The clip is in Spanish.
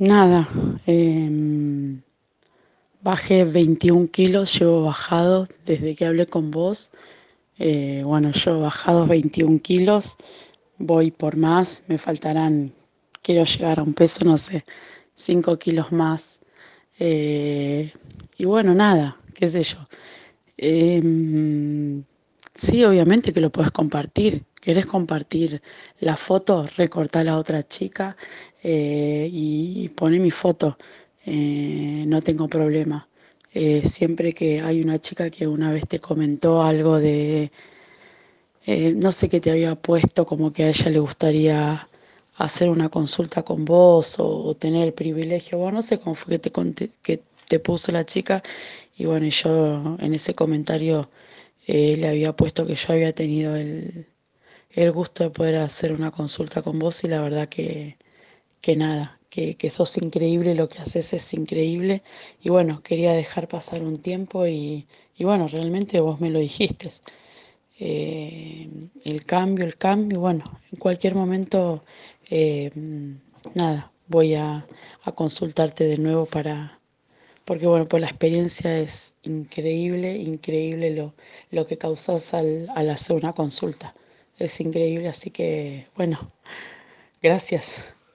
nada, em, bajé 21 kilos, llevo bajado desde que hablé con vos. Eh, bueno, yo he bajado 21 kilos, voy por más, me faltarán, quiero llegar a un peso, no sé, 5 kilos más. Eh, y bueno, nada, qué sé yo. Em, sí, obviamente que lo puedes compartir. ¿Querés compartir la foto? Recortar a la otra chica eh, y, pone mi foto. Eh, no tengo problema. siempre que hay una chica que una vez te comentó algo de, no sé qué te había puesto, como que a ella le gustaría hacer una consulta con vos o, tener el privilegio, bueno, no sé cómo fue que te, que te puso la chica y bueno, yo en ese comentario eh, le había puesto que yo había tenido el, gusto de poder hacer una consulta con vos y la verdad que, que nada, que, sos increíble, lo que haces es increíble y bueno, quería dejar pasar un tiempo y, bueno, realmente vos me lo dijiste. Eh, el cambio, el cambio, bueno, en cualquier momento, eh, nada, voy a, a consultarte de nuevo para, porque bueno, pues la experiencia es increíble, increíble lo, lo que causas al, al hacer una consulta. Es increíble, así que bueno, gracias.